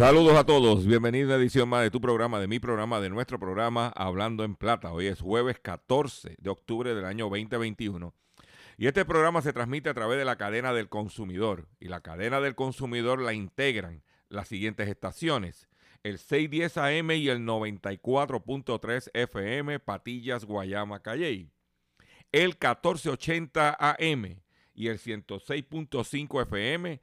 Saludos a todos, bienvenidos a edición más de tu programa, de mi programa, de nuestro programa Hablando en Plata. Hoy es jueves 14 de octubre del año 2021 y este programa se transmite a través de la cadena del consumidor y la cadena del consumidor la integran las siguientes estaciones. El 610 AM y el 94.3 FM Patillas, Guayama, Calley. El 1480 AM y el 106.5 FM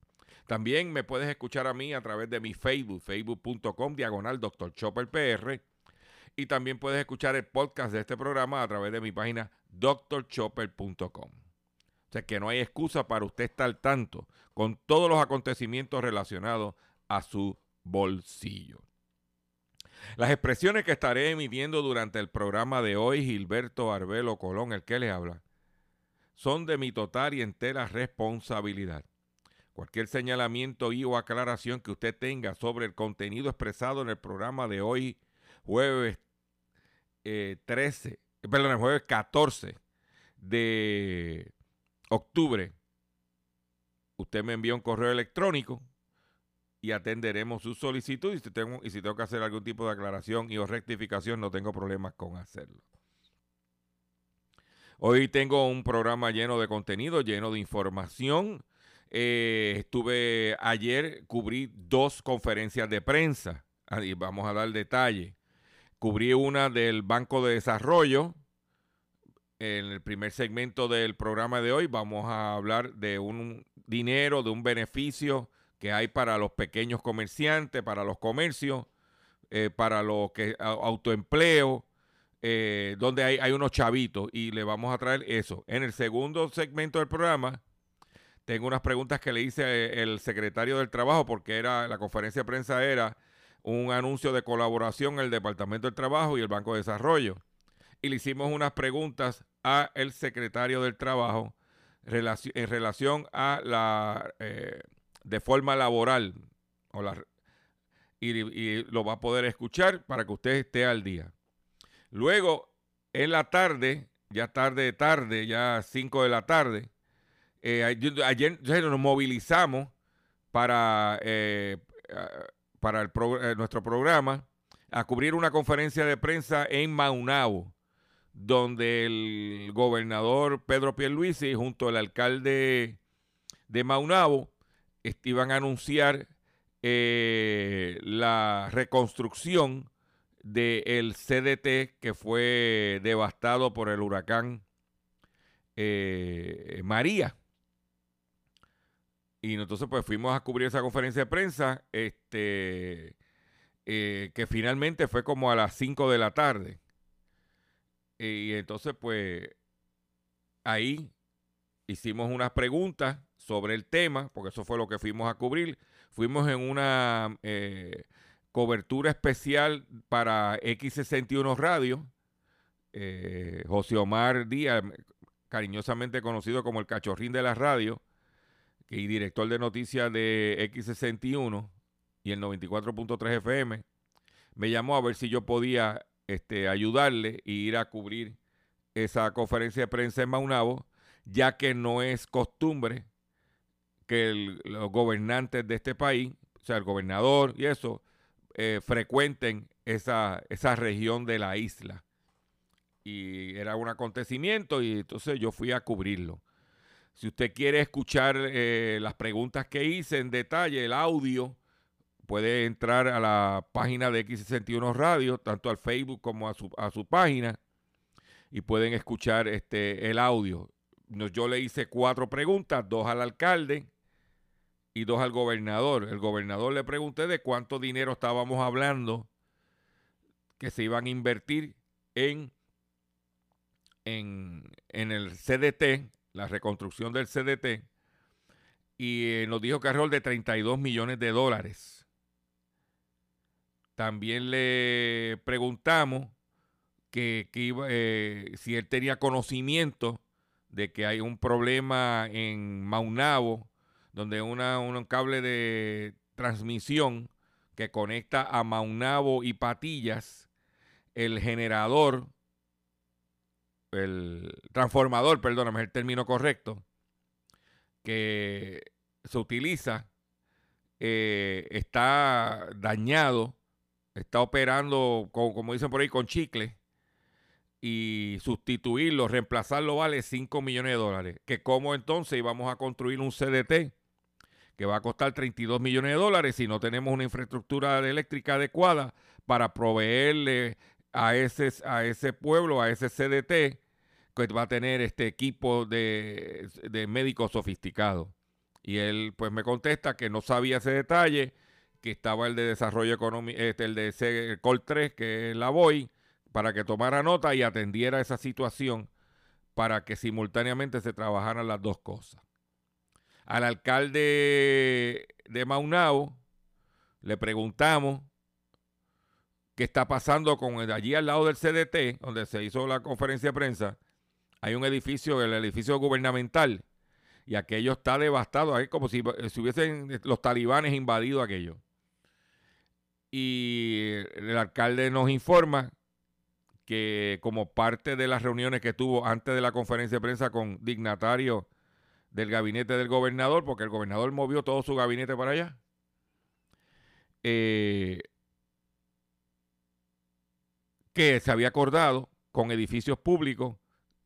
También me puedes escuchar a mí a través de mi Facebook, facebook.com diagonal Dr. Chopper. Y también puedes escuchar el podcast de este programa a través de mi página drchopper.com. O sea que no hay excusa para usted estar al tanto con todos los acontecimientos relacionados a su bolsillo. Las expresiones que estaré emitiendo durante el programa de hoy, Gilberto Arbelo Colón, el que les habla, son de mi total y entera responsabilidad. Cualquier señalamiento y o aclaración que usted tenga sobre el contenido expresado en el programa de hoy, jueves eh, 13, perdón, el jueves 14 de octubre, usted me envía un correo electrónico y atenderemos su solicitud y si tengo, y si tengo que hacer algún tipo de aclaración y o rectificación, no tengo problemas con hacerlo. Hoy tengo un programa lleno de contenido, lleno de información. Eh, estuve ayer, cubrí dos conferencias de prensa. Ahí vamos a dar detalle. Cubrí una del Banco de Desarrollo. En el primer segmento del programa de hoy vamos a hablar de un dinero, de un beneficio que hay para los pequeños comerciantes, para los comercios, eh, para los que autoempleo, eh, donde hay, hay unos chavitos y le vamos a traer eso. En el segundo segmento del programa tengo unas preguntas que le hice eh, el secretario del Trabajo porque era la conferencia de prensa era un anuncio de colaboración el Departamento del Trabajo y el Banco de Desarrollo. Y le hicimos unas preguntas a el secretario del Trabajo en relación a la eh, de forma laboral y lo va a poder escuchar para que usted esté al día. Luego, en la tarde, ya tarde, tarde, ya 5 de la tarde, eh, ayer, nos movilizamos para, eh, ah, para eh, nuestro programa a cubrir una conferencia de prensa en Maunabo, donde el gobernador Pedro Pierluisi junto al alcalde de Maunabo iban a anunciar la reconstrucción del CDT que fue devastado por el huracán María. Y entonces pues fuimos a cubrir esa conferencia de prensa, este, eh, que finalmente fue como a las 5 de la tarde. Y entonces pues ahí hicimos unas preguntas sobre el tema, porque eso fue lo que fuimos a cubrir. Fuimos en una eh, cobertura especial para X61 Radio. Eh, José Omar Díaz, cariñosamente conocido como el cachorrín de la radio, y director de noticias de X61 y el 94.3 FM, me llamó a ver si yo podía este, ayudarle e ir a cubrir esa conferencia de prensa en Maunabo, ya que no es costumbre que los gobernantes de este país, o sea, el gobernador y eso, eh, frecuenten esa, esa región de la isla. Y era un acontecimiento y entonces yo fui a cubrirlo. Si usted quiere escuchar eh, las preguntas que hice en detalle, el audio, puede entrar a la página de X61 Radio, tanto al Facebook como a su, a su página, y pueden escuchar este, el audio. Yo le hice cuatro preguntas, dos al alcalde, y dos al gobernador. El gobernador le pregunté de cuánto dinero estábamos hablando que se iban a invertir en, en, el CDT, la reconstrucción del CDT, y eh, nos dijo que alrededor de 32 millones de dólares. También le preguntamos que, eh, si él tenía conocimiento de que hay un problema en Maunabo donde una, un cable de transmisión que conecta a Maunabo y Patillas, el generador, el transformador, perdóname, es el término correcto, que se utiliza, eh, está dañado, está operando, como dicen por ahí, con chicle y sustituirlo, reemplazarlo vale 5 millones de dólares. Que como entonces íbamos a construir un CDT que va a costar 32 millones de dólares si no tenemos una infraestructura eléctrica adecuada para proveerle a ese, a ese pueblo, a ese CDT, que va a tener este equipo de, de médicos sofisticados. Y él pues me contesta que no sabía ese detalle, que estaba el de desarrollo económico, este, el de Col 3, que es la VOY, para que tomara nota y atendiera esa situación para que simultáneamente se trabajaran las dos cosas al alcalde de Maunao, le preguntamos qué está pasando con allí al lado del CDT, donde se hizo la conferencia de prensa, hay un edificio, el edificio gubernamental, y aquello está devastado, es como si, si hubiesen los talibanes invadido aquello. Y el alcalde nos informa que como parte de las reuniones que tuvo antes de la conferencia de prensa con dignatarios del gabinete del gobernador, porque el gobernador movió todo su gabinete para allá. Eh, que se había acordado con edificios públicos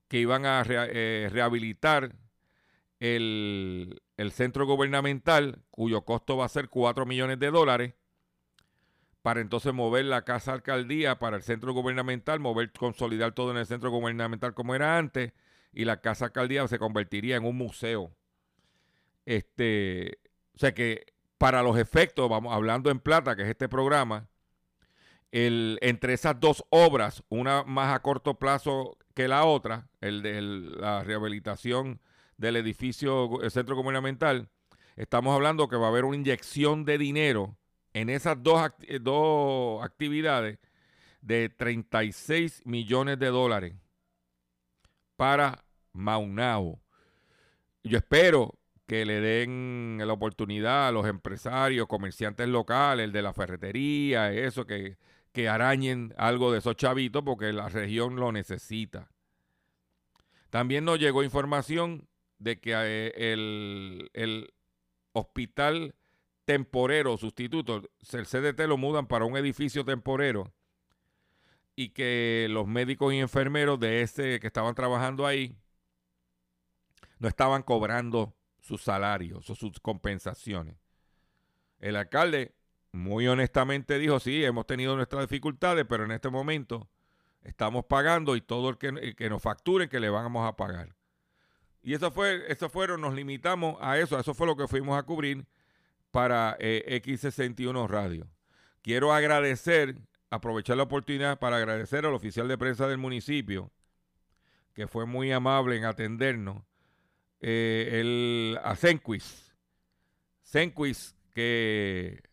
que iban a eh, rehabilitar el, el, centro gubernamental, cuyo costo va a ser 4 millones de dólares, para entonces mover la casa alcaldía para el centro gubernamental, mover, consolidar todo en el centro gubernamental como era antes, y la Casa Alcaldía se convertiría en un museo. Este, o sea que para los efectos, vamos hablando en plata, que es este programa, el, entre esas dos obras, una más a corto plazo que la otra, el de la rehabilitación del edificio, el centro gubernamental, estamos hablando que va a haber una inyección de dinero en esas dos, dos actividades de 36 millones de dólares para Maunao. Yo espero que le den la oportunidad a los empresarios, comerciantes locales, el de la ferretería, eso, que, que arañen algo de esos chavitos porque la región lo necesita. También nos llegó información de que eh, el, el hospital temporero sustituto, el CDT lo mudan para un edificio temporero y que los médicos y enfermeros de ese que estaban trabajando ahí no estaban cobrando sus salarios o sus compensaciones. El alcalde muy honestamente dijo, sí, hemos tenido nuestras dificultades, pero en este momento estamos pagando y todo el que, nos facturen que le vamos a pagar. Y eso fue, eso fueron, nos limitamos a eso, eso fue lo que fuimos a cubrir para eh, X61 Radio. Quiero agradecer, aprovechar la oportunidad para agradecer al oficial de prensa del municipio, que fue muy amable en atendernos, eh, el, a Senquis. Senquis, que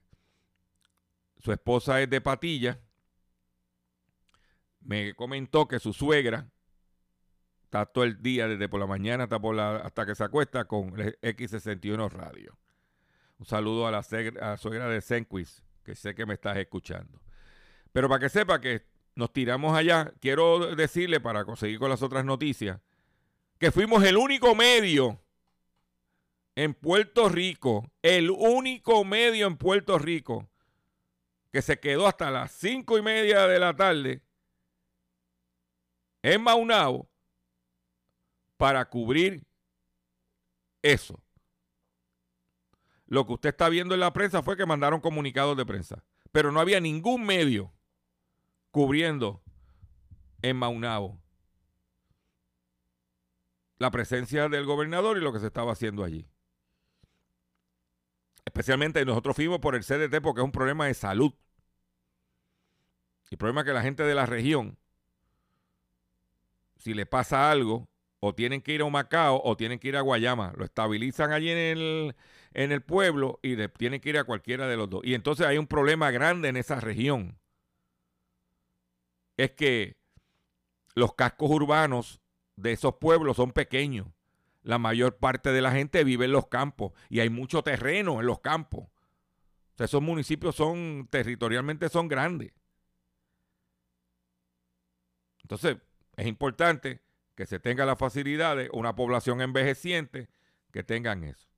su esposa es de Patilla, me comentó que su suegra está todo el día, desde por la mañana hasta, por la, hasta que se acuesta, con X61 Radio. Un saludo a la, suegra de Senquis, que sé que me estás escuchando. Pero para que sepa que nos tiramos allá, quiero decirle, para conseguir con las otras noticias, que fuimos el único medio en Puerto Rico, el único medio en Puerto Rico que se quedó hasta las cinco y media de la tarde en Maunao para cubrir eso. Lo que usted está viendo en la prensa fue que mandaron comunicados de prensa, pero no había ningún medio cubriendo en Maunao la presencia del gobernador y lo que se estaba haciendo allí. Especialmente nosotros fuimos por el CDT porque es un problema de salud. El problema es que la gente de la región, si le pasa algo, o tienen que ir a Macao o tienen que ir a Guayama. Lo estabilizan allí en el, en el pueblo y tienen que ir a cualquiera de los dos. Y entonces hay un problema grande en esa región. Es que los cascos urbanos de esos pueblos son pequeños. La mayor parte de la gente vive en los campos y hay mucho terreno en los campos. Esos municipios son territorialmente son grandes. Entonces, es importante que se tenga las facilidades, una población envejeciente, que tengan eso.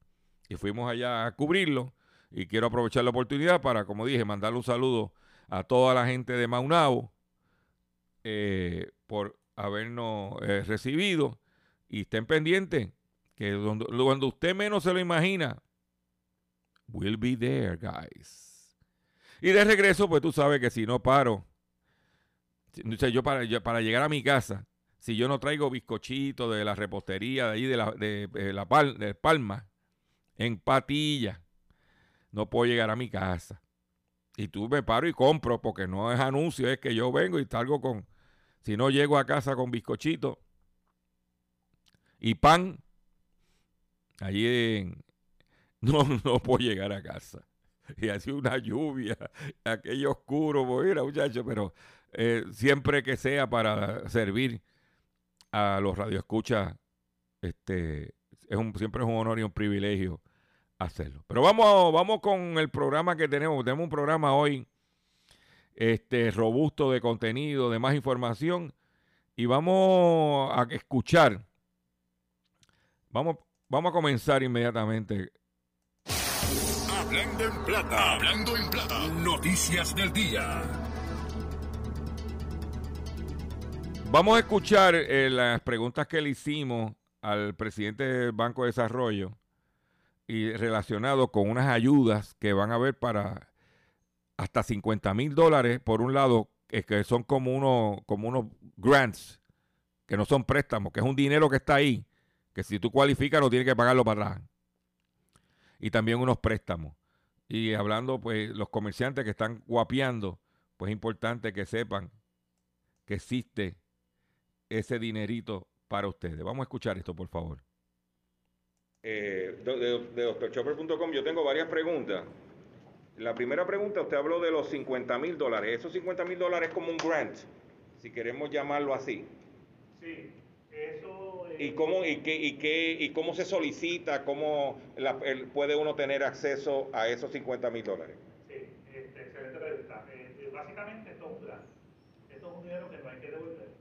Y fuimos allá a cubrirlo y quiero aprovechar la oportunidad para, como dije, mandarle un saludo a toda la gente de Maunao eh, por habernos eh, recibido y estén pendientes que cuando usted menos se lo imagina, we'll be there, guys. Y de regreso, pues tú sabes que si no paro yo para, para llegar a mi casa, si yo no traigo bizcochito de la repostería de ahí de la, de, la Palma, en patilla, no puedo llegar a mi casa. Y tú me paro y compro, porque no es anuncio, es que yo vengo y salgo con, si no llego a casa con bizcochito y pan, allí no, no puedo llegar a casa. Y así una lluvia, aquello oscuro, pues mira, muchachos, pero eh, siempre que sea para servir a los radioescuchas, este, es un, siempre es un honor y un privilegio hacerlo. Pero vamos, vamos con el programa que tenemos. Tenemos un programa hoy este, robusto de contenido, de más información. Y vamos a escuchar. Vamos, vamos a comenzar inmediatamente. Hablando en plata. Hablando en plata. Noticias del día. Vamos a escuchar eh, las preguntas que le hicimos al presidente del Banco de Desarrollo y relacionado con unas ayudas que van a haber para hasta 50 mil dólares, por un lado, que son como, uno, como unos grants, que no son préstamos, que es un dinero que está ahí, que si tú cualificas no tienes que pagarlo para atrás. Y también unos préstamos. Y hablando, pues, los comerciantes que están guapeando, pues es importante que sepan que existe ese dinerito para ustedes. Vamos a escuchar esto, por favor. Eh, de, de, doctorchopper.com yo tengo varias preguntas. La primera pregunta, usted habló de los 50 mil dólares. Esos 50 mil dólares es como un grant, si queremos llamarlo así. Sí, eso... ¿Y, cómo, y, qué, y, qué, ¿Y cómo se solicita? ¿Cómo puede uno tener acceso a esos 50 mil dólares? Sí, este, excelente pregunta. Eh, básicamente esto es un grant. Esto es un dinero que no hay que devolver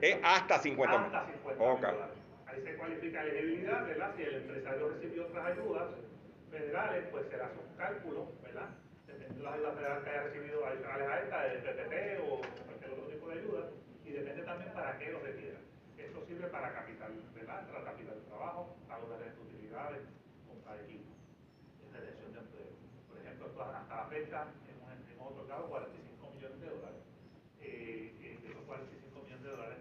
es hasta 50 Hasta 50 dólares. Ahí se cualifica elegibilidad, ¿verdad? Si el empresario recibió otras ayudas federales, pues será su cálculo, ¿verdad? De dependiendo de las ayudas federales que haya recibido a esta, de PPP o cualquier otro tipo de ayuda, y depende también para qué lo requiera. Esto sirve para capital, ¿verdad? Para capital de trabajo, pago de utilidades, compra de equipo, y retención de empleo. Por ejemplo, hasta la fecha hemos, otorgado 45 millones de dólares. Eh, eh, de esos 45 millones de dólares,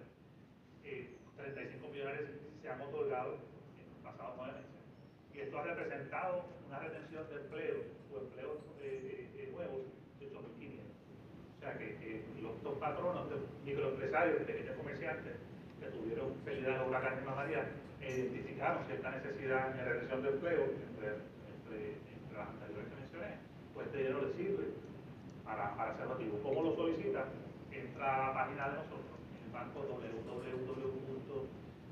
eh, 35 millones se han otorgado en los pasados nueve meses. Y esto ha representado una retención de empleo o empleos eh, eh, nuevos de 8.500. O sea que, los dos patronos, microempresarios y pequeños comerciantes que tuvieron pérdida de huracán Irma María, identificaron cierta necesidad en retención de empleo entre, entre, entre las anteriores que mencioné, pues este dinero les sirve para, para ese motivo. ¿Cómo lo solicita? Entra a la página de nosotros, el banco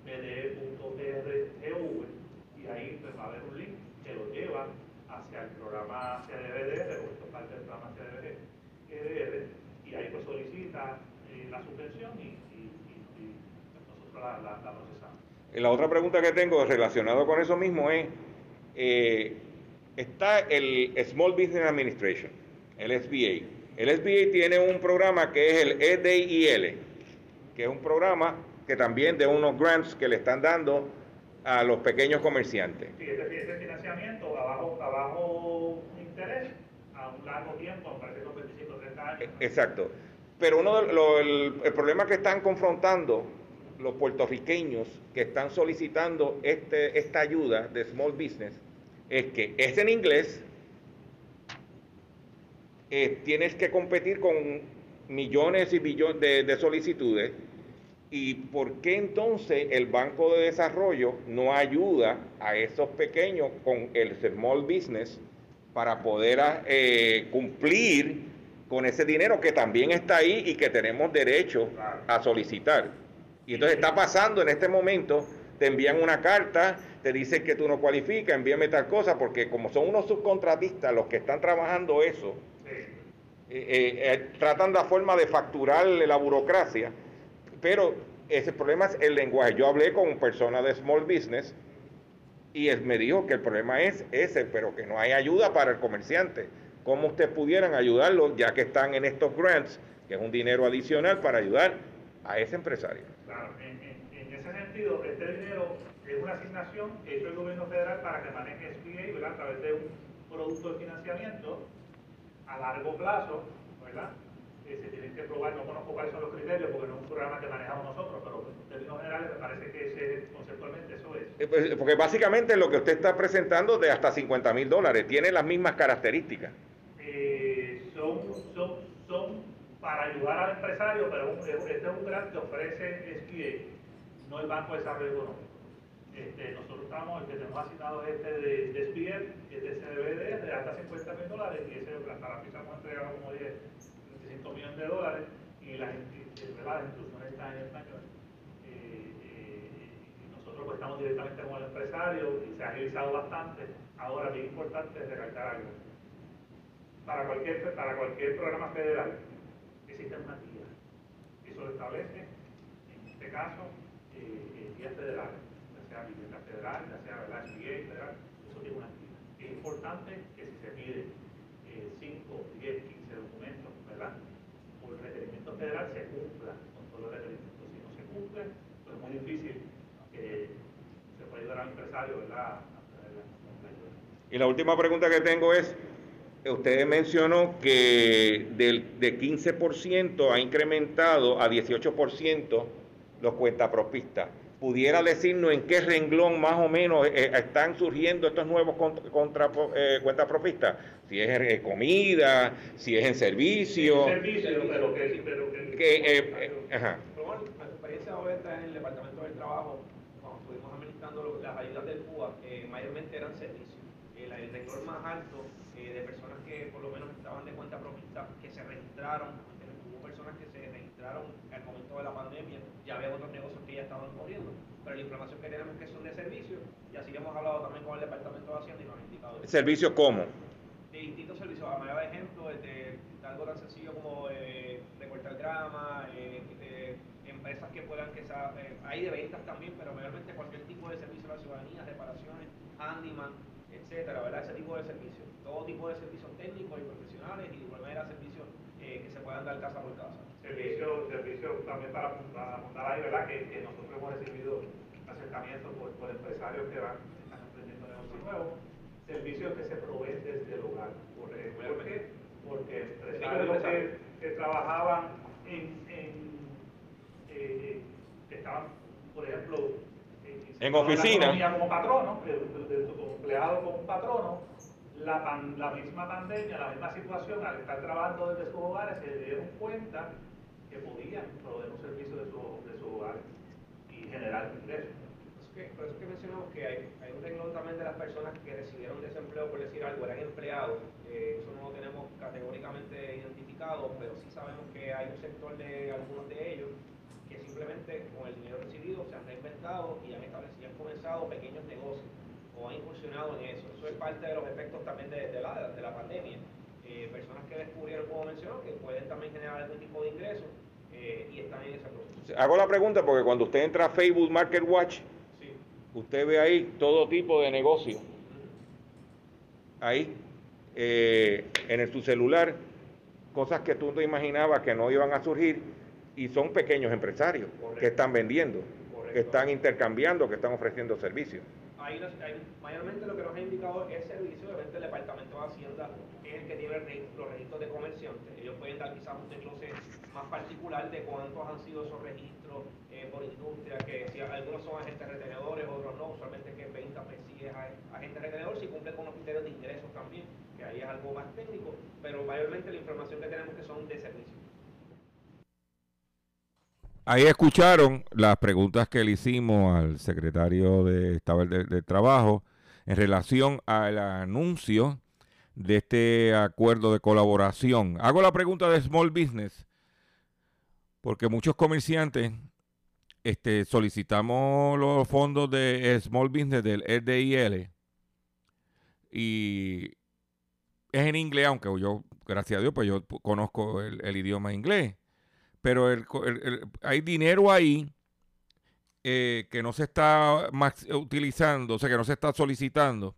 www.bde.gov y ahí pues, va a haber un link que lo lleva hacia el programa CDBDR, o esto es parte del programa CDBDR, y ahí pues solicita eh, la suspensión y, y, y, y la, la, la procesamos. Y La otra pregunta que tengo relacionado con eso mismo es, eh, está el Small Business Administration, el SBA. El SBA tiene un programa que es el EDIL, que es un programa que también de unos grants que le están dando a los pequeños comerciantes. Sí, este, este financiamiento a bajo, a bajo interés, a un largo tiempo, parece que son 25 o 30 años. ¿no? Exacto. Pero uno de lo- el, el problema que están confrontando los puertorriqueños que están solicitando este, esta ayuda de small business es que es en inglés, eh, tienes que competir con millones y billones de, de solicitudes. ¿Y por qué entonces el Banco de Desarrollo no ayuda a esos pequeños con el small business para poder eh, cumplir con ese dinero que también está ahí y que tenemos derecho a solicitar? Y entonces está pasando en este momento, te envían una carta, te dicen que tú no cualificas, envíame tal cosa, porque como son unos subcontratistas los que están trabajando eso, eh, eh, eh, tratan la forma de facturar la burocracia, pero ese problema es el lenguaje. Yo hablé con personas de small business y él me dijo que el problema es ese, pero que no hay ayuda para el comerciante. ¿Cómo ustedes pudieran ayudarlo ya que están en estos grants, que es un dinero adicional para ayudar a ese empresario? Claro, en, en- en ese sentido, este dinero es una asignación que hizo el gobierno federal para que maneje SBA, ¿verdad? A través de un producto de financiamiento a largo plazo, ¿verdad? Eh, se tienen que probar, no conozco cuáles son los criterios porque no es un programa que manejamos nosotros, pero en términos generales me parece que ese, conceptualmente eso es. Eh, pues, Porque básicamente lo que usted está presentando de hasta 50 mil dólares tiene las mismas características. Eh, son, son, son para ayudar al empresario, pero este es un grant que ofrece SBA, no el Banco de Desarrollo Económico. Este, nosotros estamos, el que tenemos asignado es este de, de SBA, es de CDBD, de hasta 50 mil dólares, y ese hasta la fecha hemos entregado como 10, 25 millones de dólares, y las, las instrucciones están en español. Eh, eh, nosotros pues, estamos directamente con el empresario, y se ha agilizado bastante. Ahora, bien importante recalcar algo para cualquier, para cualquier programa federal Eso lo establece, en este caso, eh, guías federales, ya sea vivienda federal, ya sea ¿verdad? SBA federal, eso tiene una guía. Es importante que si se piden 5, 10, 15 documentos, ¿verdad? Por requerimiento federal se cumpla con todos los requerimientos. Si no se cumplen, pues es muy difícil que se pueda ayudar al empresario, ¿verdad? La- la. Y la última pregunta que tengo es, usted mencionó que del, de 15% ha incrementado a 18% los cuentapropistas. ¿Pudiera decirnos en qué renglón más o menos eh, están surgiendo estos nuevos cont- contra, eh, cuentapropistas? Si es en eh, comida, si es en servicio. servicio, pero que, pero que, Que, eh, eh, ajá. Bueno, nuestra experiencia en el Departamento del Trabajo, cuando estuvimos administrando las ayudas del eh, mayormente eran servicios. El, el rector más alto 50 que se registraron, hubo personas que se registraron al momento de la pandemia, ya había otros negocios que ya estaban corriendo, pero la información que tenemos que son de servicios, y así hemos hablado también con el Departamento de Hacienda y nos han indicado. ¿Servicios cómo? De distintos servicios, a manera de ejemplo, desde algo tan sencillo como eh, recortar grama, eh, eh, empresas que puedan que sea, eh, hay de ventas también, pero mayormente cualquier tipo de servicio a la ciudadanía, reparaciones, handyman, etcétera, ¿verdad? Ese tipo de servicios todo tipo de servicios técnicos y profesionales y de igual manera servicios eh, que se puedan dar casa por casa. Servicio, servicio también para, para apuntar ahí, ¿verdad? Que, que nosotros hemos recibido acercamientos por, por empresarios que van, están emprendiendo negocios nuevos, servicios que se proveen desde el hogar. ¿Por, eh, ¿por qué? Porque empresarios que, que trabajaban en, en eh, que estaban, por ejemplo, En oficina. como patrono, empleado como patrono, la, la misma pandemia, la misma situación, al estar trabajando desde sus hogares, se dieron cuenta que podían proveer un servicio de su, de su hogar y generar ingresos. Que, por eso que mencionamos que hay, hay un renglón también de las personas que recibieron desempleo, por decir algo, eran empleados. Eh, eso no lo tenemos categóricamente identificado, pero sí sabemos que hay un sector de algunos de ellos que simplemente con el dinero recibido se han reinventado y han establecido, han comenzado pequeños negocios o han incursionado en eso. Eso es parte de los efectos también de, de la, de la pandemia. Eh, personas que descubrieron, como mencionó, que pueden también generar algún tipo de ingreso eh, y están en ese proceso. Hago la pregunta porque cuando usted entra a Facebook Market Watch, Sí. usted ve ahí todo tipo de negocio. Ahí, eh, en el- su celular, cosas que tú no imaginabas que no iban a surgir y son pequeños empresarios Correcto. que están vendiendo, Correcto. que están intercambiando, que están ofreciendo servicios. Nos- ahí mayormente lo que nos ha indicado es servicio, obviamente el Departamento de Hacienda es el que tiene los registros de comerciantes. Ellos pueden dar quizás un desglose más particular de cuántos han sido esos registros eh, por industria, que si algunos son agentes retenedores, otros no, usualmente que venta persigue a agentes retenedores si cumple con los criterios de ingresos también, que ahí es algo más técnico, pero mayormente la información que tenemos que son de servicio. Ahí escucharon las preguntas que le hicimos al secretario de de, de Trabajo en relación al anuncio de este acuerdo de colaboración. Hago la pregunta de Small Business, porque muchos comerciantes este, solicitamos los fondos de Small Business del RDIL y es en inglés, aunque yo, gracias a Dios, pues yo conozco el idioma inglés pero el el- el- hay dinero ahí eh, que no se está utilizando, o sea, que no se está solicitando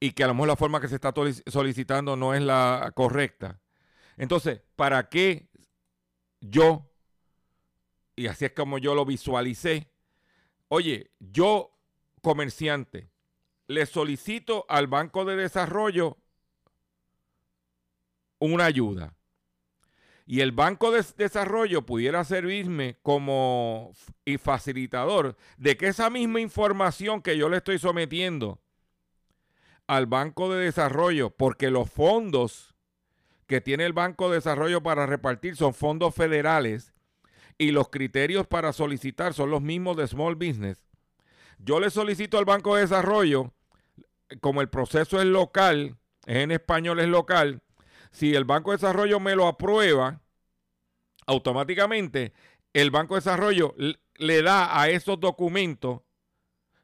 y que a lo mejor la forma que se está solicitando no es la correcta. Entonces, ¿para qué yo, y así es como yo lo visualicé, oye, yo comerciante, le solicito al Banco de Desarrollo una ayuda y el Banco de Desarrollo pudiera servirme como facilitador de que esa misma información que yo le estoy sometiendo al Banco de Desarrollo, porque los fondos que tiene el Banco de Desarrollo para repartir son fondos federales y los criterios para solicitar son los mismos de Small Business. Yo le solicito al Banco de Desarrollo, como el proceso es local, en español es local, si el Banco de Desarrollo me lo aprueba, automáticamente el Banco de Desarrollo le da a esos documentos,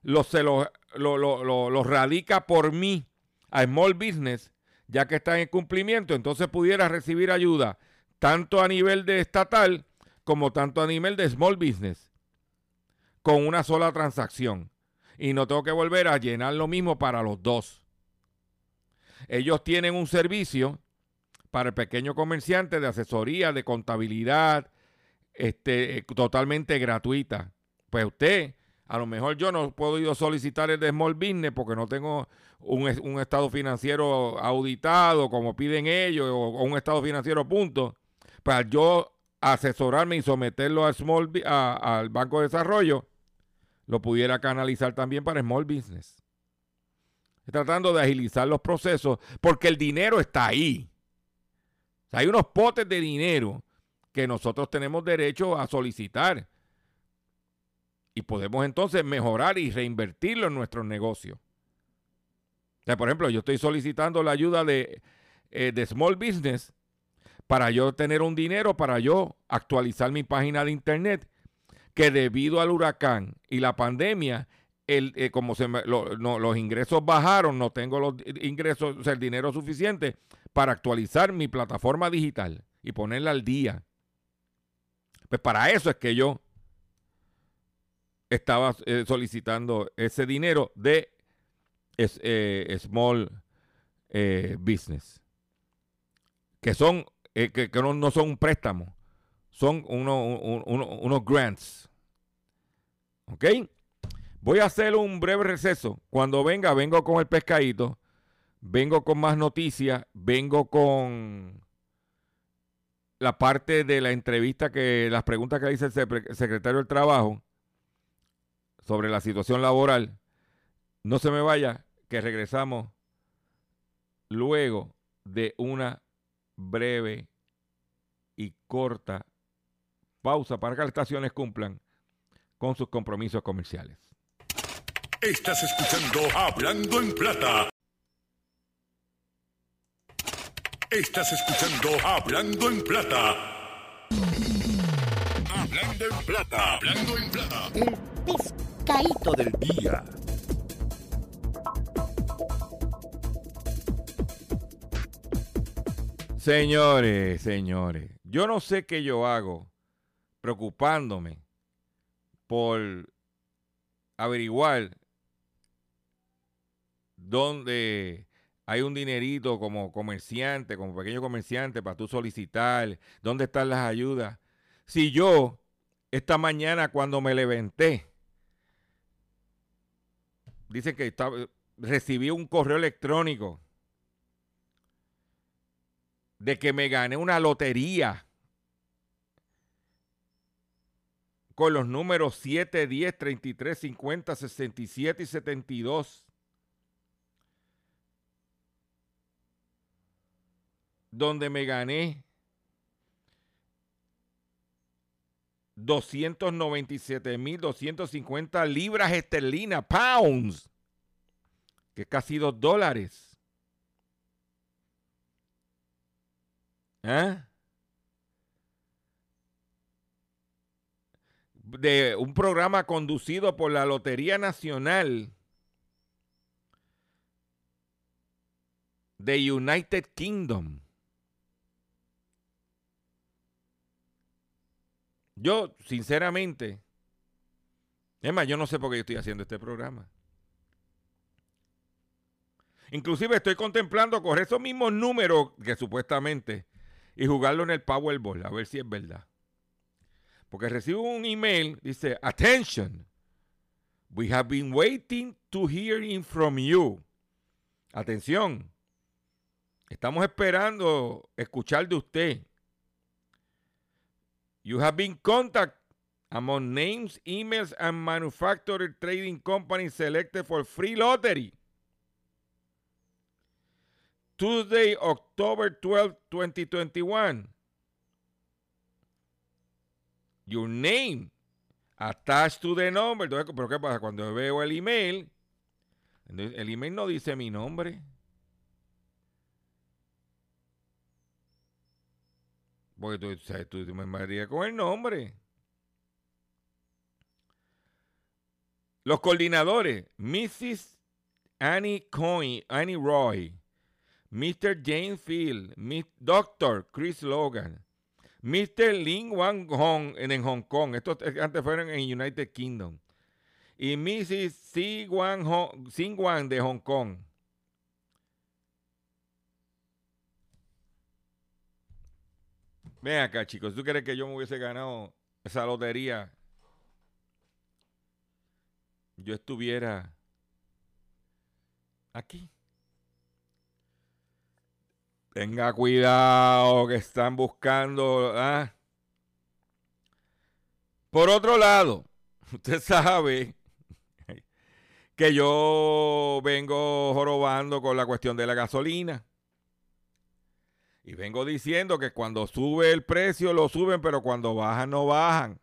los, se los lo, lo- lo- lo radica por mí a Small Business, ya que está en cumplimiento, entonces pudiera recibir ayuda tanto a nivel de estatal como tanto a nivel de Small Business, con una sola transacción. Y no tengo que volver a llenar lo mismo para los dos. Ellos tienen un servicio para el pequeño comerciante de asesoría, de contabilidad, este, eh, totalmente gratuita. Pues usted, a lo mejor yo no puedo ir a solicitar el de Small Business porque no tengo un, un estado financiero auditado como piden ellos o, un estado financiero punto. Para yo asesorarme y someterlo al, small, a- al Banco de Desarrollo, lo pudiera canalizar también para Small Business. Tratando de agilizar los procesos porque el dinero está ahí. Hay unos potes de dinero que nosotros tenemos derecho a solicitar. Y podemos entonces mejorar y reinvertirlo en nuestros negocios. Por ejemplo, yo estoy solicitando la ayuda de, eh, de Small Business para yo tener un dinero, para yo actualizar mi página de internet, que debido al huracán y la pandemia, el, eh, como se me- los ingresos bajaron, no tengo los ingresos, o sea, el dinero suficiente para actualizar mi plataforma digital y ponerla al día. Pues para eso es que yo estaba eh, solicitando ese dinero de eh, Small Business, que son que, que no, no son un préstamo, son uno- un- uno- unos grants. ¿Ok? Voy a hacer un breve receso. Cuando venga, vengo con el pescadito, vengo con más noticias, vengo con la parte de la entrevista que, las preguntas que dice el sepre- secretario del Trabajo sobre la situación laboral. No se me vaya, que regresamos luego de una breve y corta pausa para que las estaciones cumplan con sus compromisos comerciales. Estás escuchando Hablando en Plata. Estás escuchando Hablando en Plata. Hablando en Plata. Hablando en Plata. El pescadito del día. Señores, señores, yo no sé qué yo hago preocupándome por averiguar dónde hay un dinerito como comerciante, como pequeño comerciante para tú solicitar, dónde están las ayudas. Si yo esta mañana cuando me levanté, dice que recibí un correo electrónico de que me gané una lotería con los números 7, 10, 33, 50, 67 y 72. Donde me gané 297.250 libras esterlinas, pounds, que es casi dos dólares. ¿Eh? De un programa conducido por la Lotería Nacional de United Kingdom. Yo, sinceramente, es más, yo no sé por qué yo estoy haciendo este programa. Inclusive estoy contemplando coger esos mismos números que supuestamente y jugarlo en el Powerball, a ver si es verdad. Porque recibo un email, dice, attention, we have been waiting to hearing from you. Atención, estamos esperando escuchar de usted. You have been contact among names, emails, and manufacturer trading companies selected for free lottery. Tuesday, October 12, 2021. Your name attached to the number. ¿Pero qué pasa? Cuando veo el email, el email no dice mi nombre. Porque tú, sea, tú, tú me mandarías con el nombre. Los coordinadores, Mrs. Annie Coyne, Annie Roy, Mr. James Field, Dr. Chris Logan, Mr. Lin Wang Hong en, Hong Kong, estos eh, antes fueron en United Kingdom, y Mrs. Si Wan, Hong, Xin Wan de Hong Kong. Ven acá, chicos, ¿tú crees que yo me hubiese ganado esa lotería? Yo estuviera aquí. Tenga cuidado que están buscando. ¿ah? Por otro lado, usted sabe que yo vengo jorobando con la cuestión de la gasolina. Y vengo diciendo que cuando sube el precio lo suben, pero cuando bajan no bajan.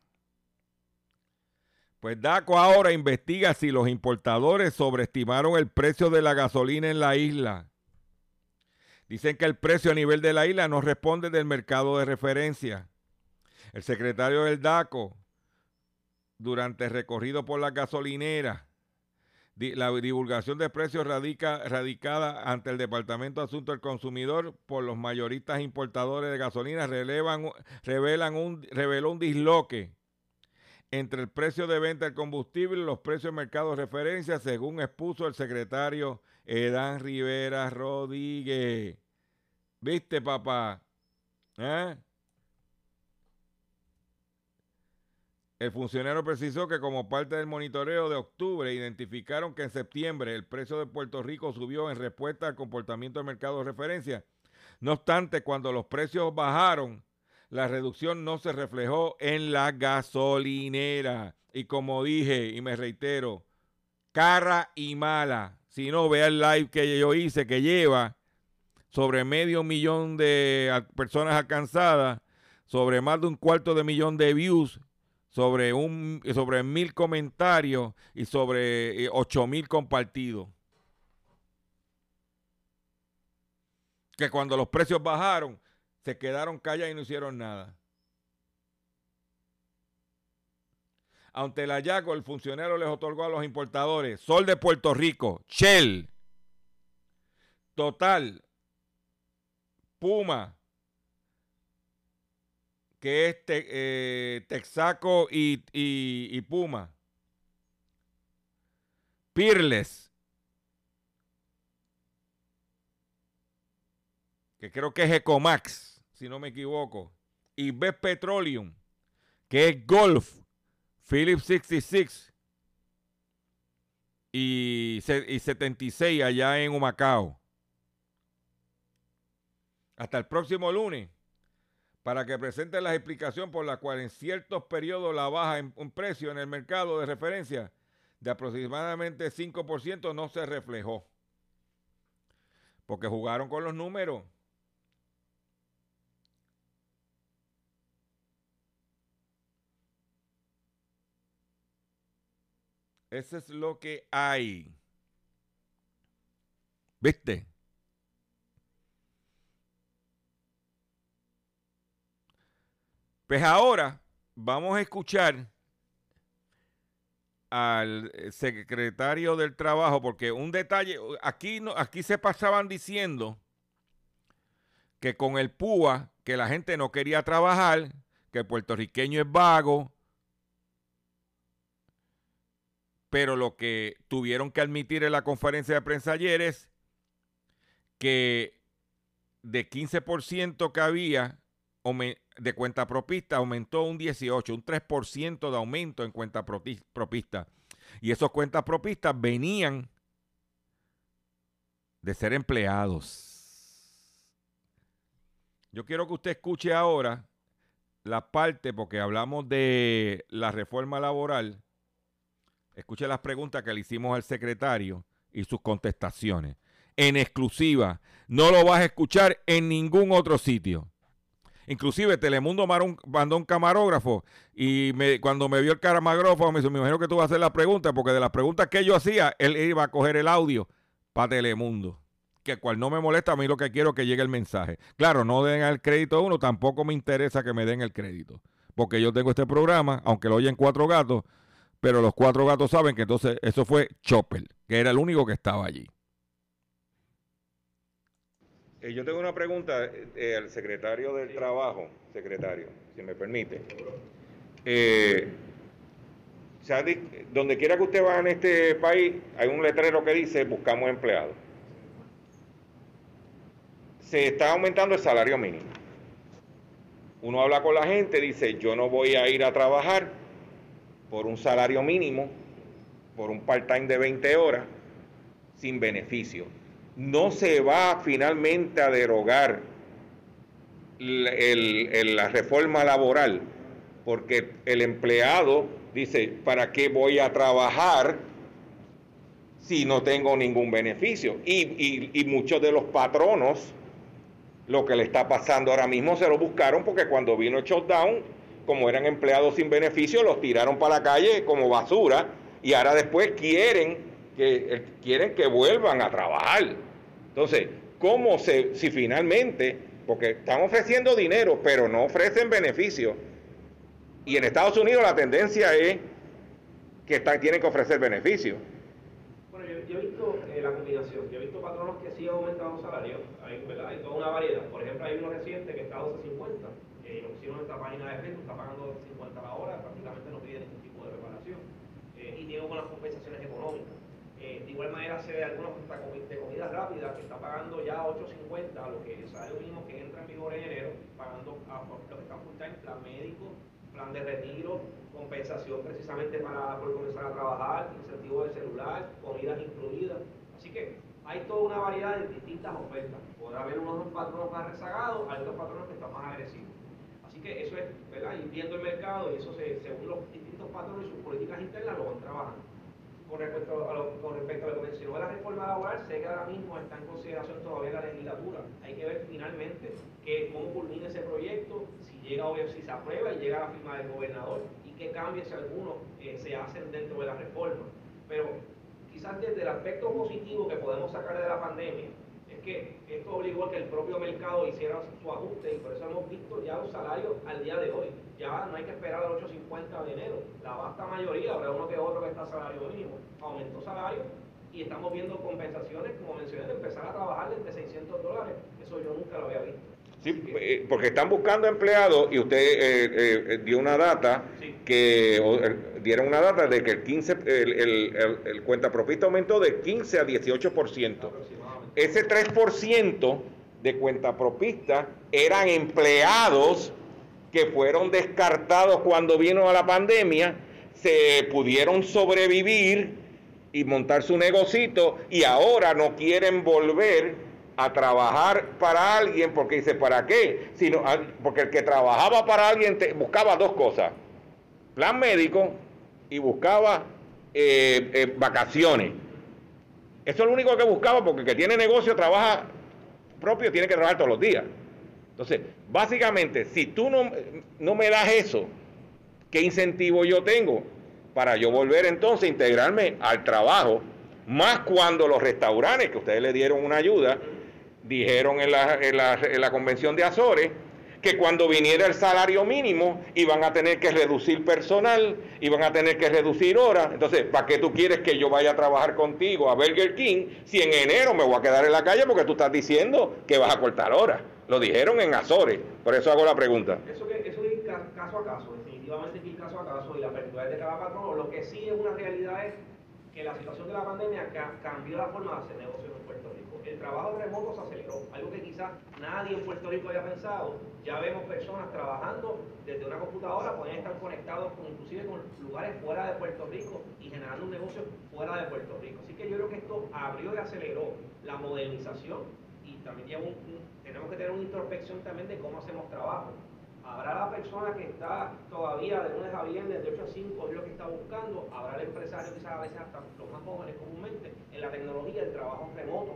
Pues DACO ahora investiga si los importadores sobreestimaron el precio de la gasolina en la isla. Dicen que el precio a nivel de la isla no responde del mercado de referencia. El secretario del DACO, durante el recorrido por la gasolinera, di- la divulgación de precios radica, radicada ante el Departamento de Asuntos del Consumidor por los mayoristas importadores de gasolina relevan, revelan un, reveló un disloque entre el precio de venta del combustible y los precios de mercado de referencia, según expuso el secretario Edán Rivera Rodríguez. ¿Viste, papá? ¿Eh? El funcionario precisó que como parte del monitoreo de octubre identificaron que en septiembre el precio de Puerto Rico subió en respuesta al comportamiento del mercado de referencia. No obstante, cuando los precios bajaron, la reducción no se reflejó en la gasolinera. Y como dije y me reitero, cara y mala. Si no, vea el live que yo hice que lleva sobre medio millón de personas alcanzadas, sobre más de un cuarto de millón de views sobre, un, sobre mil comentarios y sobre eh, ocho mil compartidos. Que cuando los precios bajaron, se quedaron callados y no hicieron nada. Ante la Yago, el funcionario les otorgó a los importadores Sol de Puerto Rico, Shell, Total, Puma, que es eh, Texaco y, Puma. Peerless, que creo que es Ecomax, si no me equivoco. Y Best Petroleum, que es Golf, Philips 66 y, y 76 allá en Humacao. Hasta el próximo lunes para que presente la explicación por la cual en ciertos periodos la baja en un precio en el mercado de referencia de aproximadamente 5% no se reflejó. Porque jugaron con los números. Eso es lo que hay. ¿Viste? Pues ahora vamos a escuchar al secretario del trabajo, porque un detalle, aquí, aquí se pasaban diciendo que con el PUA, que la gente no quería trabajar, que el puertorriqueño es vago, pero lo que tuvieron que admitir en la conferencia de prensa ayer es que de 15% que había de cuenta propista aumentó un 18, un 3% de aumento en cuenta propista. Y esos cuentas propistas venían de ser empleados. Yo quiero que usted escuche ahora la parte, porque hablamos de la reforma laboral. Escuche las preguntas que le hicimos al secretario y sus contestaciones. En exclusiva. No lo vas a escuchar en ningún otro sitio. Inclusive Telemundo mandó un camarógrafo y cuando me vio el camarógrafo me dijo, me imagino que tú vas a hacer la pregunta, porque de las preguntas que yo hacía, él iba a coger el audio para Telemundo. Que cual no me molesta, a mí lo que quiero es que llegue el mensaje. Claro, no den el crédito a uno, tampoco me interesa que me den el crédito. Porque yo tengo este programa, aunque lo oyen cuatro gatos, pero los cuatro gatos saben que entonces eso fue Chopper, que era el único que estaba allí. Eh, yo tengo una pregunta eh, al secretario del Trabajo, secretario, si me permite. Eh, donde quiera que usted vaya en este país, hay un letrero que dice buscamos empleados. Se está aumentando el salario mínimo. Uno habla con la gente, dice, yo no voy a ir a trabajar por un salario mínimo, por un part-time de 20 horas, sin beneficio no se va finalmente a derogar la reforma laboral, porque el empleado dice, ¿para qué voy a trabajar si no tengo ningún beneficio? Y, muchos de los patronos, lo que le está pasando ahora mismo, se lo buscaron porque cuando vino el shutdown, como eran empleados sin beneficio, los tiraron para la calle como basura y ahora después quieren que quieren que vuelvan a trabajar. Entonces, ¿cómo se, si finalmente, porque están ofreciendo dinero, pero no ofrecen beneficios, y en Estados Unidos la tendencia es que están, tienen que ofrecer beneficios? Bueno, yo, he visto eh, la combinación, yo he visto patronos que sí han aumentado los salarios, hay, hay toda una variedad. Por ejemplo, hay uno reciente que está a 12.50, eh, lo pusieron en esta página de Facebook, está pagando 50 la hora, prácticamente no pide ningún tipo de reparación eh, y tiene buenas compensaciones económicas igual manera se ve algunos de comida rápida que está pagando ya 8.50, lo que el mínimo que entra en vigor en enero, pagando a los que están full time, plan médico, plan de retiro, compensación precisamente para por comenzar a trabajar, incentivo de celular, comidas incluidas. Así que hay toda una variedad de distintas ofertas. Podrá haber unos patronos más rezagados, hay otros patronos que están más agresivos. Así que eso es, ¿verdad? Ir viendo el mercado y eso se, según los distintos patrones y sus políticas internas lo van trabajando. Con respecto, a lo, con respecto a lo que mencionó la reforma laboral, sé que ahora mismo está en consideración todavía la legislatura. Hay que ver finalmente que, cómo culmina ese proyecto, si llega obvio, si se aprueba y llega a la firma del gobernador y qué cambios, si algunos, eh, se hacen dentro de la reforma. Pero quizás desde el aspecto positivo que podemos sacar de la pandemia, que esto obligó a que el propio mercado hiciera su ajuste y por eso hemos visto ya los salarios al día de hoy. Ya no hay que esperar al 8.50 de enero. La vasta mayoría, habrá uno que otro que está salario mínimo, aumentó salario y estamos viendo compensaciones, como mencioné, de empezar a trabajar desde 600 dólares. Eso yo nunca lo había visto. Sí, eh, porque están buscando empleados y usted eh, eh, dio una data. Que eh, dieron una data de que el 15 el, el, el, el cuentapropista aumentó de 15 a 18%. Aproximadamente. Ese 3% de cuentapropistas eran empleados que fueron descartados cuando vino a la pandemia, se pudieron sobrevivir y montar su negocito y ahora no quieren volver a trabajar para alguien porque dice, ¿para qué? Sino, porque el que trabajaba para alguien buscaba dos cosas, plan médico y buscaba eh, eh, vacaciones. Eso es lo único que buscaba porque el que tiene negocio trabaja propio tiene que trabajar todos los días. Entonces, básicamente, si tú no, no me das eso, ¿qué incentivo yo tengo para yo volver entonces a integrarme al trabajo? Más cuando los restaurantes, que ustedes le dieron una ayuda, dijeron en la, en la, en la convención de Azores que cuando viniera el salario mínimo iban a tener que reducir personal, iban a tener que reducir horas. Entonces, ¿para qué tú quieres que yo vaya a trabajar contigo a Burger King si en enero me voy a quedar en la calle porque tú estás diciendo que vas a cortar horas? Lo dijeron en Azores, por eso hago la pregunta. Eso, que, eso es ca- caso a caso, definitivamente es caso a caso y la apertura de cada patrón. Lo que sí es una realidad es que la situación de la pandemia ca- cambió la forma de hacer negocios en Puerto Rico. El trabajo remoto se aceleró, algo que quizás nadie en Puerto Rico había pensado. Ya vemos personas trabajando desde una computadora, pueden estar conectados con, inclusive con lugares fuera de Puerto Rico y generando un negocio fuera de Puerto Rico. Así que yo creo que esto abrió y aceleró la modernización y también lleva un- tenemos que tener una introspección también de cómo hacemos trabajo. Habrá la persona que está todavía de lunes a viernes, de 8 a 5, es lo que está buscando. Habrá el empresario, quizás a veces hasta los más jóvenes comúnmente, en la tecnología, el trabajo remoto,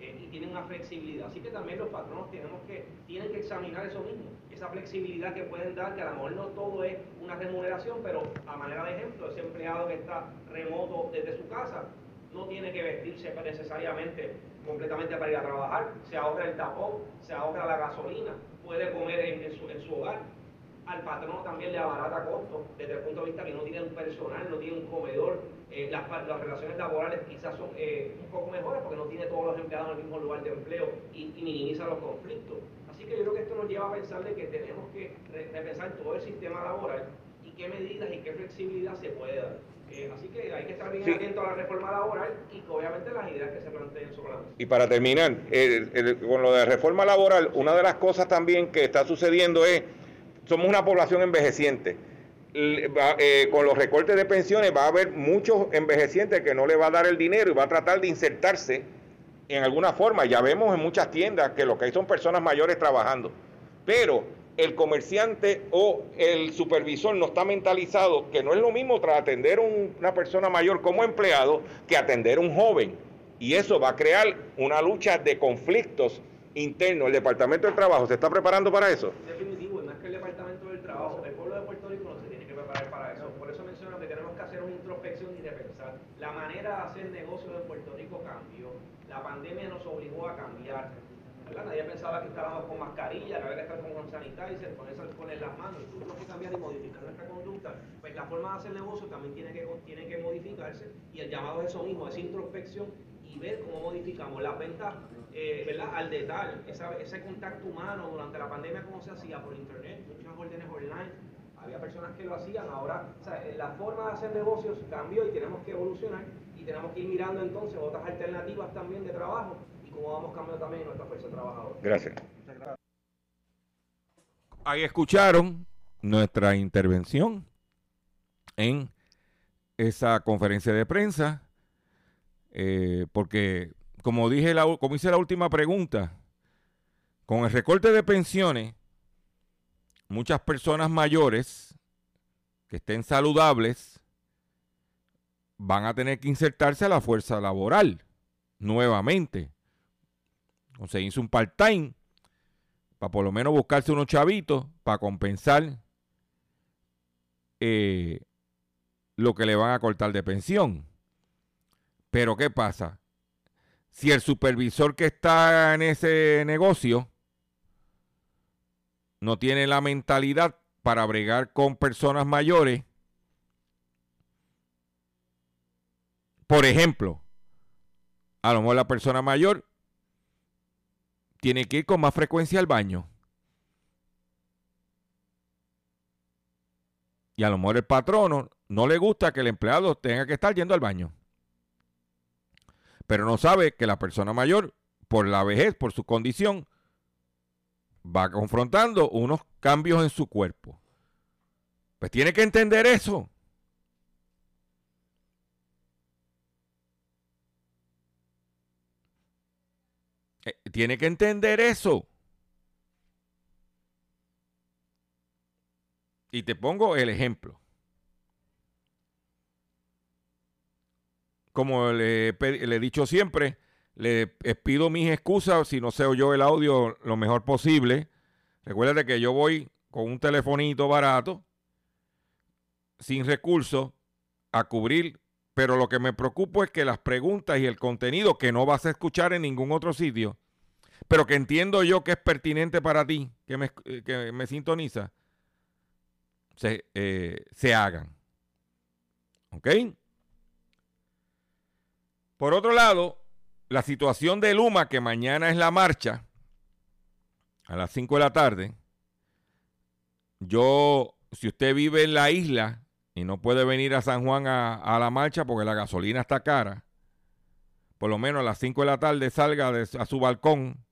eh, y tienen una flexibilidad. Así que también los patronos tenemos que, tienen que examinar eso mismo, esa flexibilidad que pueden dar, que a lo mejor no todo es una remuneración, pero a manera de ejemplo, ese empleado que está remoto desde su casa, no tiene que vestirse necesariamente completamente para ir a trabajar, se ahorra el tapón, se ahorra la gasolina, puede comer en, su, en su hogar. Al patrono también le abarata costos desde el punto de vista que no tiene un personal, no tiene un comedor, eh, las, las relaciones laborales quizás son eh, un poco mejores porque no tiene todos los empleados en el mismo lugar de empleo y, y minimiza los conflictos. Así que yo creo que esto nos lleva a pensar de que tenemos que re- repensar todo el sistema laboral y qué medidas y qué flexibilidad se puede dar. Eh, así que hay que estar bien Sí. atento a la reforma laboral y que obviamente las ideas que se planteen sobre la mesa. Y para terminar, el- el- con lo de reforma laboral, una de las cosas también que está sucediendo es, somos una población envejeciente. Eh, con los recortes de pensiones va a haber muchos envejecientes que no le va a dar el dinero y va a tratar de insertarse en alguna forma. Ya vemos en muchas tiendas que lo que hay son personas mayores trabajando. Pero el comerciante o el supervisor no está mentalizado que no es lo mismo tras atender a un- una persona mayor como empleado que atender a un joven. Y eso va a crear una lucha de conflictos internos. El Departamento del Trabajo se está preparando para eso. Definitivo, y más que el Departamento del Trabajo, el pueblo de Puerto Rico no se tiene que preparar para eso. Por eso menciono que tenemos que hacer una introspección y repensar. La manera de hacer negocios en Puerto Rico cambió. La pandemia nos obligó a cambiar. ¿Verdad? Nadie pensaba que estábamos con mascarilla, que había que estar con sanitizer, ponerse alcohol en las manos. Tuvimos que cambiar y modificar nuestra conducta. Pues la forma de hacer negocio también tiene que, tiene que modificarse. Y el llamado es eso mismo, es introspección y ver cómo modificamos las ventas eh, ¿verdad? al detalle, esa- ese contacto humano durante la pandemia, cómo se hacía por internet, muchas órdenes online, había personas que lo hacían, ahora o sea, la forma de hacer negocios cambió y tenemos que evolucionar y tenemos que ir mirando entonces otras alternativas también de trabajo y cómo vamos cambiando también nuestra fuerza trabajadora. Gracias. Ahí escucharon nuestra intervención en esa conferencia de prensa, eh, porque como dije, la, como hice la última pregunta, con el recorte de pensiones, muchas personas mayores que estén saludables van a tener que insertarse a la fuerza laboral nuevamente. Conseguirse un part-time para por lo menos buscarse unos chavitos para compensar eh, lo que le van a cortar de pensión. Pero ¿qué pasa? Si el supervisor que está en ese negocio no tiene la mentalidad para bregar con personas mayores, por ejemplo, a lo mejor la persona mayor tiene que ir con más frecuencia al baño. Y a lo mejor el patrono no le gusta que el empleado tenga que estar yendo al baño. Pero no sabe que la persona mayor, por la vejez, por su condición, va confrontando unos cambios en su cuerpo. Pues tiene que entender eso. Eh, tiene que entender eso. Y te pongo el ejemplo. Como le, he dicho siempre, le pido mis excusas si no se oyó el audio lo mejor posible. Recuérdate que yo voy con un telefonito barato, sin recursos, a cubrir, pero lo que me preocupa es que las preguntas y el contenido que no vas a escuchar en ningún otro sitio, pero que entiendo yo que es pertinente para ti, que me, eh, que me sintoniza, se, eh, se hagan. ¿Ok? Por otro lado, la situación de Luma, que mañana es la marcha, a las 5 de la tarde, yo, si usted vive en la isla y no puede venir a San Juan a, la marcha porque la gasolina está cara, por lo menos a las 5 de la tarde salga de- a su balcón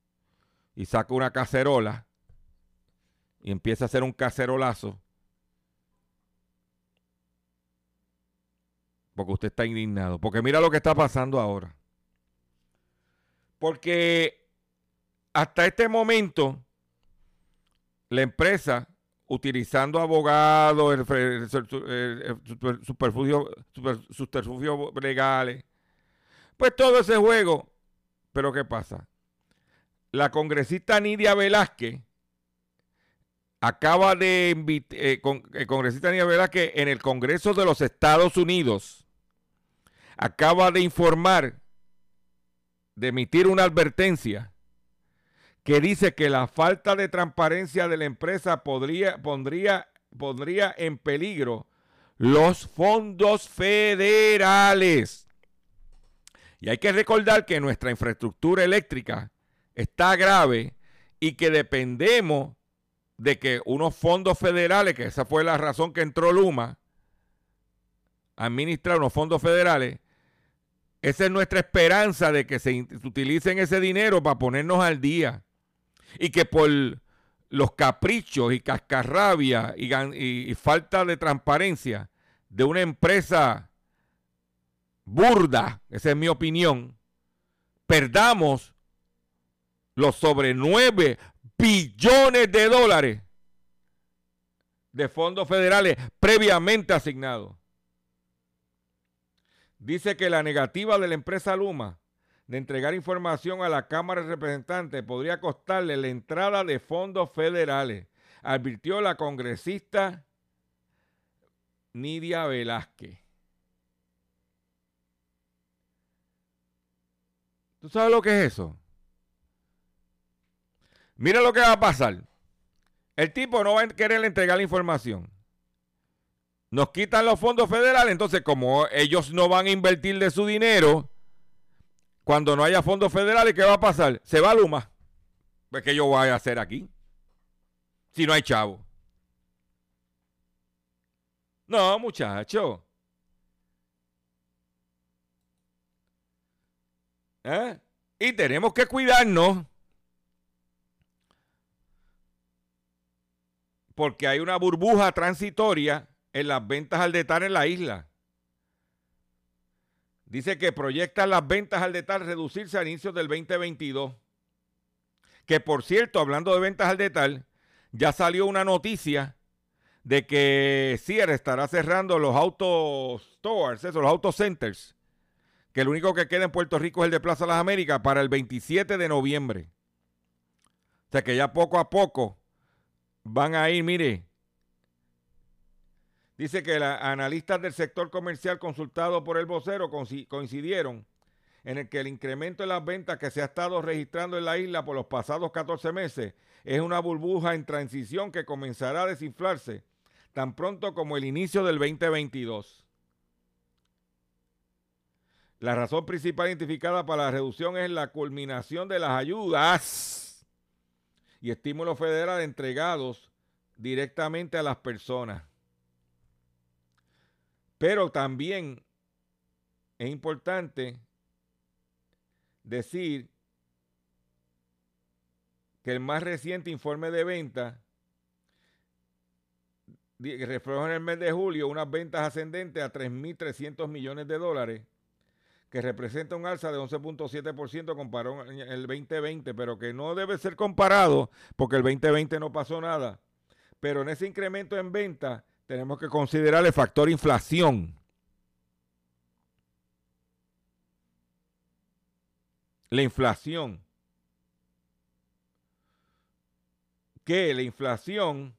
y saca una cacerola y empieza a hacer un cacerolazo. Porque usted está indignado. Porque mira lo que está pasando ahora. Porque hasta este momento, la empresa, utilizando abogados, el, el- el- legales, pues todo ese juego. Pero ¿qué pasa? La congresista Nidia Velázquez acaba de invitar, el congresista Nidia Velázquez en el Congreso de los Estados Unidos acaba de informar, de emitir una advertencia que dice que la falta de transparencia de la empresa podría, pondría, pondría en peligro los fondos federales. Y hay que recordar que nuestra infraestructura eléctrica está grave y que dependemos de que unos fondos federales, que esa fue la razón que entró Luma, administrar unos fondos federales, esa es nuestra esperanza de que se utilicen ese dinero para ponernos al día. Y que por los caprichos y cascarrabia y- y falta de transparencia de una empresa burda, esa es mi opinión, perdamos los sobre 9 billones de dólares de fondos federales previamente asignados. Dice que la negativa de la empresa Luma de entregar información a la Cámara de Representantes podría costarle la entrada de fondos federales, advirtió la congresista Nidia Velázquez. ¿Tú sabes lo que es eso? Mira lo que va a pasar. El tipo no va a querer entregar la información. Nos quitan los fondos federales, entonces como ellos no van a invertir de su dinero, cuando no haya fondos federales, ¿qué va a pasar? Se va Luma. Pues que yo voy a hacer aquí. Si no hay chavo. No, muchacho. ¿Eh? Y tenemos que cuidarnos. Porque hay una burbuja transitoria en las ventas al detalle en la isla. Dice que proyectan las ventas al detalle reducirse a inicios del 2022. Que por cierto, hablando de ventas al detalle, ya salió una noticia de que Sears estará cerrando los auto stores, esos, los auto centers, que el único que queda en Puerto Rico es el de Plaza Las Américas para el 27 de noviembre. O sea que ya poco a poco van a ir, mire, dice que los analistas del sector comercial consultados por el vocero coincidieron en el que el incremento de las ventas que se ha estado registrando en la isla por los pasados 14 meses es una burbuja en transición que comenzará a desinflarse tan pronto como el inicio del 2022. La razón principal identificada para la reducción es la culminación de las ayudas y estímulos federales entregados directamente a las personas. Pero también es importante decir que el más reciente informe de venta refleja en el mes de julio unas ventas ascendentes a 3.300 millones de dólares, que representa un alza de 11.7% comparado con el 2020, pero que no debe ser comparado porque el 2020 no pasó nada. Pero en ese incremento en venta tenemos que considerar el factor inflación. La inflación. Que la inflación,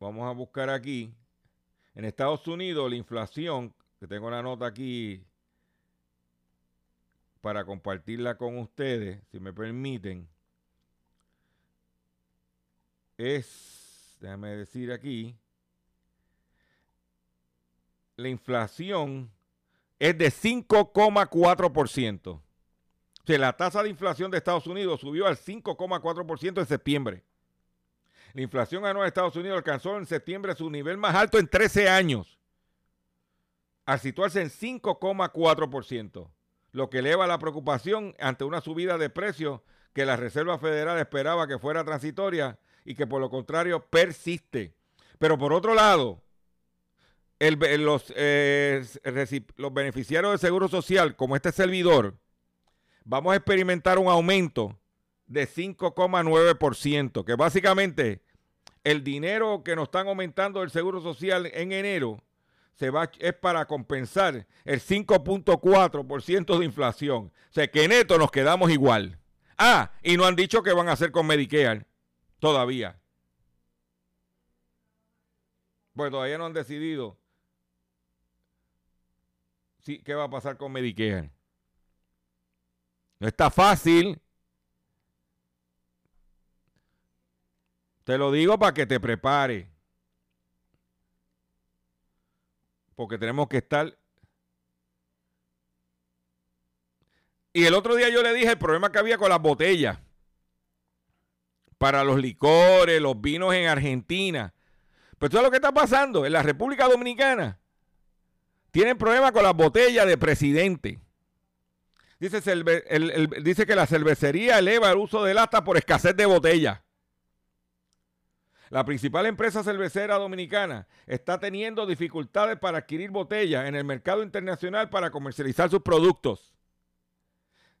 vamos a buscar aquí, en Estados Unidos la inflación, que tengo la nota aquí para compartirla con ustedes, si me permiten es, déjame decir aquí, la inflación es de 5,4%. O sea, la tasa de inflación de Estados Unidos subió al 5,4% en septiembre. La inflación anual de Estados Unidos alcanzó en septiembre su nivel más alto en 13 años, al situarse en 5,4%, lo que eleva la preocupación ante una subida de precios que la Reserva Federal esperaba que fuera transitoria y que por lo contrario persiste. Pero por otro lado, los, eh, los beneficiarios del Seguro Social, como este servidor, vamos a experimentar un aumento de 5,9%, que básicamente el dinero que nos están aumentando del Seguro Social en enero se va, es para compensar el 5.4% de inflación. O sea que en esto nos quedamos igual. Ah, y no han dicho que van a hacer con Medicare. Todavía. Pues todavía no han decidido si, qué va a pasar con Medicare. No está fácil. Te lo digo para que te prepare. Porque tenemos que estar. Y el otro día yo le dije el problema que había con las botellas para los licores, los vinos en Argentina. Pero todo lo que está pasando en la República Dominicana. Tienen problemas con las botellas de presidente. Dice, dice que la cervecería eleva el uso de lata por escasez de botellas. La principal empresa cervecera dominicana está teniendo dificultades para adquirir botellas en el mercado internacional para comercializar sus productos.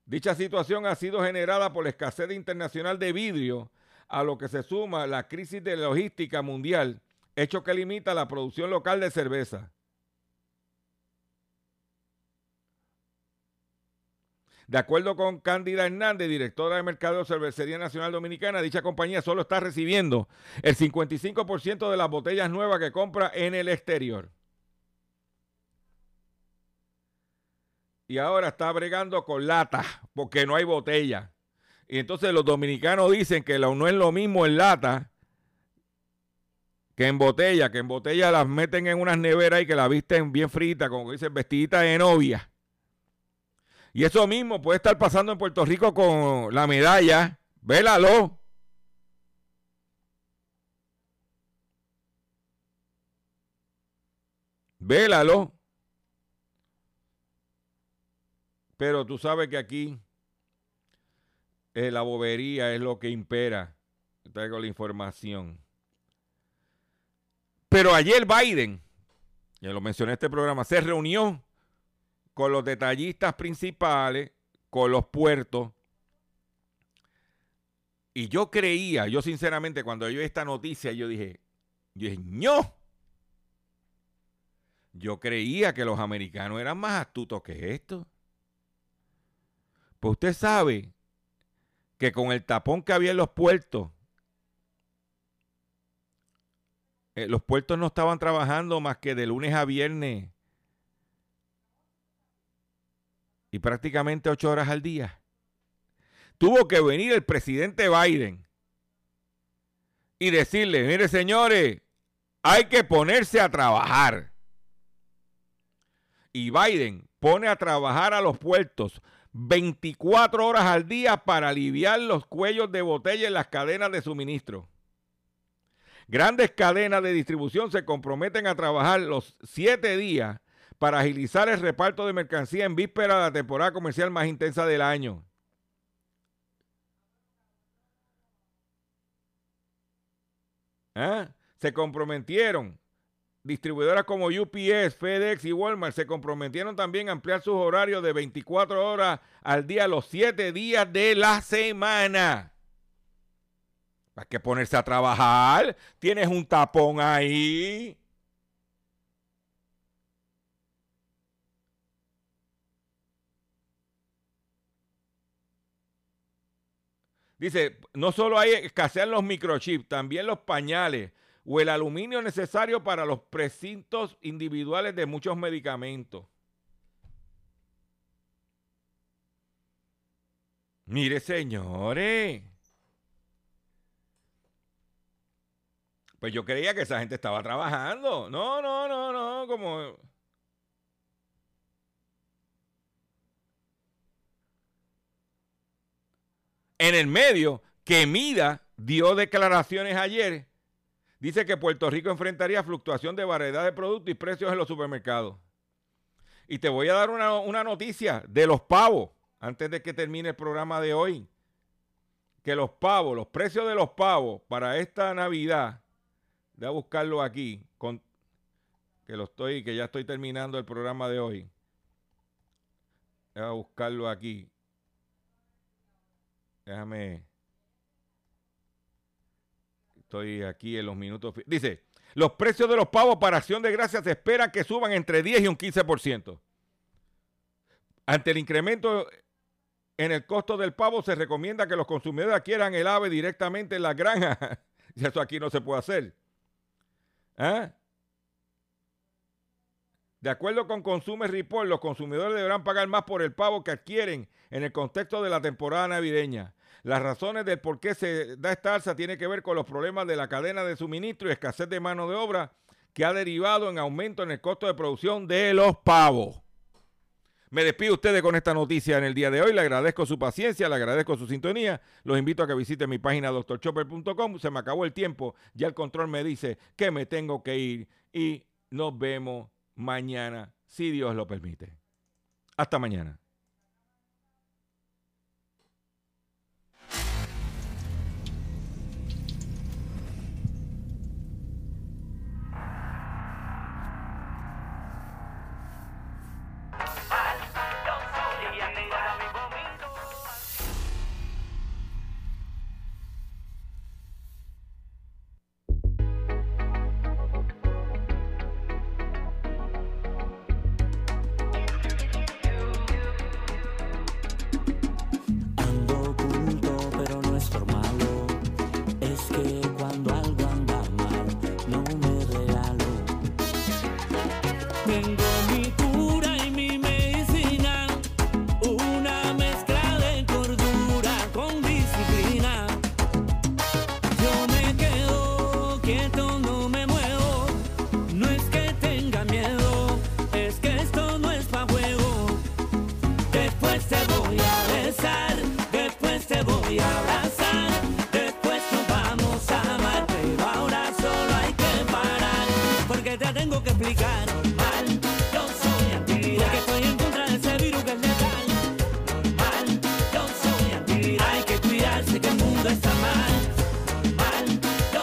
Dicha situación ha sido generada por la escasez internacional de vidrio a lo que se suma la crisis de logística mundial, hecho que limita la producción local de cerveza. De acuerdo con Cándida Hernández, directora de Mercado de Cervecería Nacional Dominicana, dicha compañía solo está recibiendo el 55% de las botellas nuevas que compra en el exterior. Y ahora está bregando con lata, porque no hay botella. Y entonces los dominicanos dicen que no es lo mismo en lata que en botella, que en botella las meten en unas neveras y que la visten bien frita, como dicen, vestidita de novia. Y eso mismo puede estar pasando en Puerto Rico con la medalla. Vélalo. Vélalo. Pero tú sabes que aquí eh, la bobería es lo que impera. Traigo la información. Pero ayer Biden, ya lo mencioné en este programa, se reunió con los detallistas principales, con los puertos. Y yo creía, yo sinceramente, cuando yo esta noticia, yo dije, yo dije, no. Yo creía que los americanos eran más astutos que esto. Pues usted sabe que con el tapón que había en los puertos, eh, los puertos no estaban trabajando más que de lunes a viernes y prácticamente ocho horas al día. Tuvo que venir el presidente Biden y decirle, mire señores, hay que ponerse a trabajar. Y Biden pone a trabajar a los puertos 24 horas al día para aliviar los cuellos de botella en las cadenas de suministro. Grandes cadenas de distribución se comprometen a trabajar los siete días para agilizar el reparto de mercancía en víspera de la temporada comercial más intensa del año. ¿Ah? Se comprometieron distribuidoras como UPS, FedEx y Walmart se comprometieron también a ampliar sus horarios de 24 horas al día los 7 días de la semana. Hay que ponerse a trabajar. Tienes un tapón ahí. Dice, no solo hay escasean los microchips, también los pañales o el aluminio necesario para los precintos individuales de muchos medicamentos. Mire, señores. Pues yo creía que esa gente estaba trabajando. No, no, no, no, como... En el medio, que Mida dio declaraciones ayer. Dice que Puerto Rico enfrentaría fluctuación de variedad de productos y precios en los supermercados. Y te voy a dar una, una noticia de los pavos, antes de que termine el programa de hoy. Que los pavos, los precios de los pavos para esta Navidad, voy a buscarlo aquí, que lo estoy, que ya estoy terminando el programa de hoy. Voy a buscarlo aquí. Déjame. Estoy aquí en los minutos. Dice, los precios de los pavos para acción de gracias se espera que suban entre 10 y un 15%. Ante el incremento en el costo del pavo, se recomienda que los consumidores adquieran el ave directamente en la granja. y eso aquí no se puede hacer. ¿Ah? De acuerdo con Consumer Report, los consumidores deberán pagar más por el pavo que adquieren en el contexto de la temporada navideña. Las razones del por qué se da esta alza tiene que ver con los problemas de la cadena de suministro y escasez de mano de obra que ha derivado en aumento en el costo de producción de los pavos. Me despido ustedes con esta noticia en el día de hoy. Le agradezco su paciencia, le agradezco su sintonía. Los invito a que visiten mi página doctorchopper.com. Se me acabó el tiempo. Ya el control me dice que me tengo que ir. Y nos vemos mañana, si Dios lo permite. Hasta mañana.